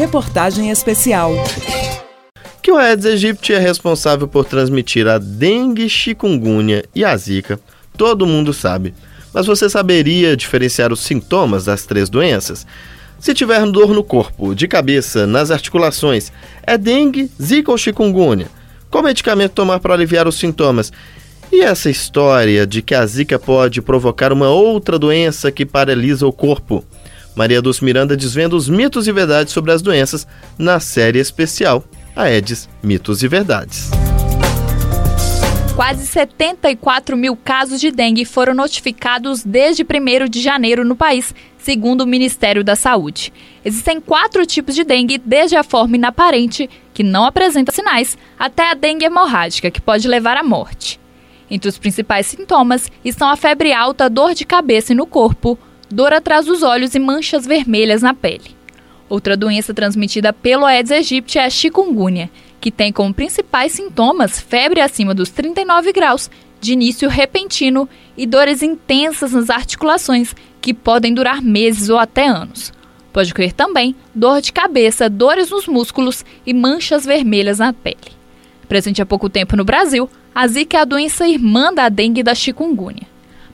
Reportagem especial. Que o Aedes aegypti é responsável por transmitir a dengue, chikungunya e a zika, todo mundo sabe. Mas você saberia diferenciar os sintomas das três doenças? Se tiver dor no corpo, de cabeça, nas articulações, é dengue, zika ou chikungunya? Qual medicamento tomar para aliviar os sintomas? E essa história de que a zika pode provocar uma outra doença que paralisa o corpo? Maria Dulce Miranda desvenda os mitos e verdades sobre as doenças na série especial Aedes, Mitos e Verdades. Quase 74 mil casos de dengue foram notificados desde 1 de janeiro no país, segundo o Ministério da Saúde. Existem quatro tipos de dengue, desde a forma inaparente, que não apresenta sinais, até a dengue hemorrágica, que pode levar à morte. Entre os principais sintomas estão a febre alta, dor de cabeça e no corpo, dor atrás dos olhos e manchas vermelhas na pele. Outra doença transmitida pelo Aedes aegypti é a chikungunya, que tem como principais sintomas febre acima dos 39 graus, de início repentino e dores intensas nas articulações, que podem durar meses ou até anos. Pode ocorrer também dor de cabeça, dores nos músculos e manchas vermelhas na pele. Presente há pouco tempo no Brasil, a Zika é a doença irmã da dengue e da chikungunya.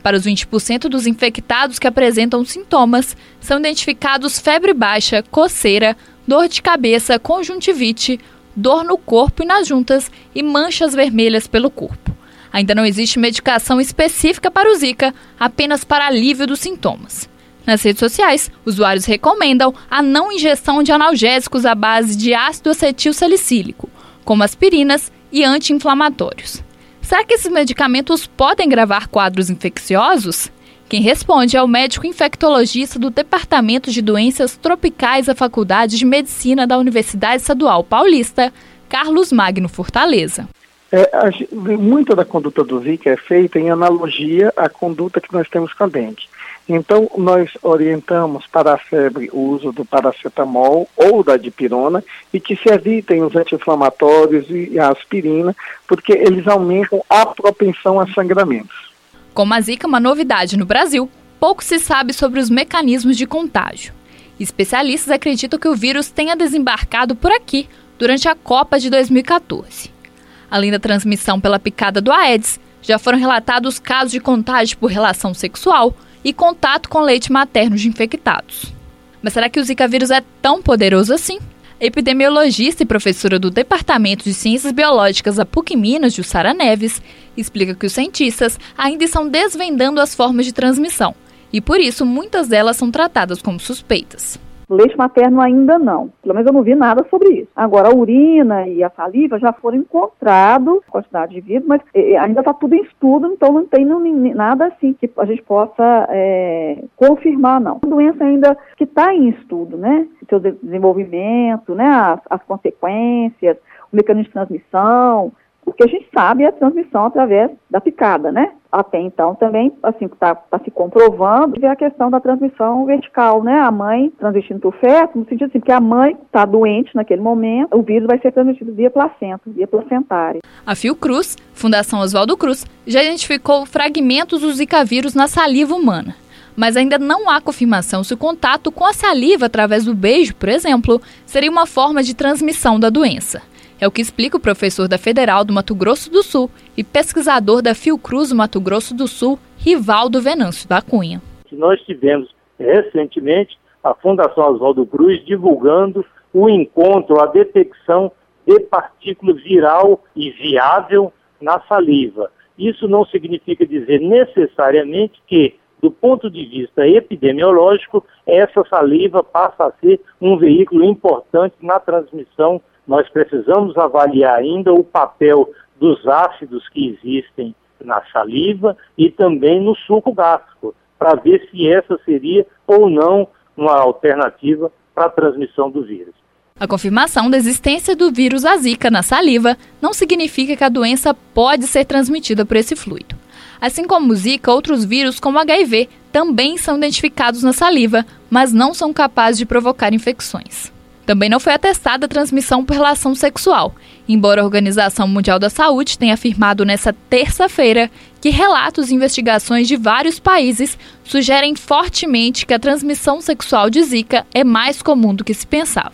Para os 20% dos infectados que apresentam sintomas, são identificados febre baixa, coceira, dor de cabeça, conjuntivite, dor no corpo e nas juntas e manchas vermelhas pelo corpo. Ainda não existe medicação específica para o Zika, apenas para alívio dos sintomas. Nas redes sociais, usuários recomendam a não ingestão de analgésicos à base de ácido acetil salicílico, como aspirinas e anti-inflamatórios. Será que esses medicamentos podem gravar quadros infecciosos? Quem responde é o médico infectologista do Departamento de Doenças Tropicais da Faculdade de Medicina da Universidade Estadual Paulista, Carlos Magno Fortaleza. É, a, muita da conduta do Zika é feita em analogia à conduta que nós temos com a dengue. Então, nós orientamos para a febre o uso do paracetamol ou da dipirona e que se evitem os anti-inflamatórios e a aspirina, porque eles aumentam a propensão a sangramentos. Como a Zika é uma novidade no Brasil, pouco se sabe sobre os mecanismos de contágio. Especialistas acreditam que o vírus tenha desembarcado por aqui durante a Copa de 2014. Além da transmissão pela picada do Aedes, já foram relatados casos de contágio por relação sexual e contato com leite materno de infectados. Mas será que o Zika vírus é tão poderoso assim? Epidemiologista e professora do Departamento de Ciências Biológicas da PUC Minas, Jussara Neves, explica que os cientistas ainda estão desvendando as formas de transmissão e, por isso, muitas delas são tratadas como suspeitas. Leite materno ainda não. Pelo menos eu não vi nada sobre isso. Agora, a urina e a saliva já foram encontrados, quantidade de vírus, mas eh, ainda está tudo em estudo, então não tem nada assim que a gente possa é, confirmar, não. A doença ainda que está em estudo, né? Seu desenvolvimento, né? As, as consequências, o mecanismo de transmissão, o que a gente sabe é a transmissão através da picada, né? Até então também, assim, está tá se comprovando é a questão da transmissão vertical, né? A mãe transmitindo para o feto, no sentido assim, que a mãe está doente naquele momento, o vírus vai ser transmitido via placenta, via placentária. A Fiocruz, Fundação Oswaldo Cruz, já identificou fragmentos do Zika vírus na saliva humana. Mas ainda não há confirmação se o contato com a saliva através do beijo, por exemplo, seria uma forma de transmissão da doença. É o que explica o professor da Federal do Mato Grosso do Sul e pesquisador da Fiocruz Mato Grosso do Sul, Rivaldo Venâncio da Cunha. Nós tivemos recentemente a Fundação Oswaldo Cruz divulgando o encontro, a detecção de partícula viral e viável na saliva. Isso não significa dizer necessariamente que, do ponto de vista epidemiológico, essa saliva passa a ser um veículo importante na transmissão nós precisamos avaliar ainda o papel dos ácidos que existem na saliva e também no suco gástrico, para ver se essa seria ou não uma alternativa para a transmissão do vírus. A confirmação da existência do vírus Zika na saliva não significa que a doença pode ser transmitida por esse fluido. Assim como o Zika, outros vírus como HIV também são identificados na saliva, mas não são capazes de provocar infecções. Também não foi atestada a transmissão por relação sexual, embora a Organização Mundial da Saúde tenha afirmado nesta terça-feira que relatos e investigações de vários países sugerem fortemente que a transmissão sexual de Zika é mais comum do que se pensava.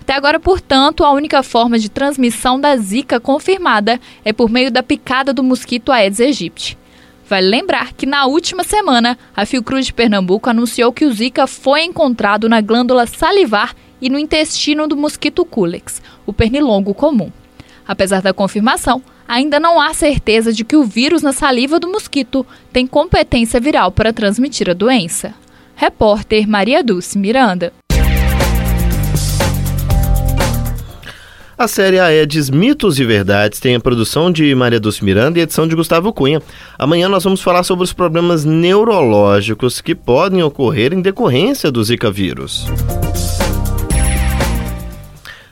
Até agora, portanto, a única forma de transmissão da Zika confirmada é por meio da picada do mosquito Aedes aegypti. Vale lembrar que na última semana, a Fiocruz de Pernambuco anunciou que o Zika foi encontrado na glândula salivar e no intestino do mosquito Culex, o pernilongo comum. Apesar da confirmação, ainda não há certeza de que o vírus na saliva do mosquito tem competência viral para transmitir a doença. Repórter Maria Dulce Miranda. A série Aedes Mitos e Verdades tem a produção de Maria Dulce Miranda e edição de Gustavo Cunha. Amanhã nós vamos falar sobre os problemas neurológicos que podem ocorrer em decorrência do Zika vírus.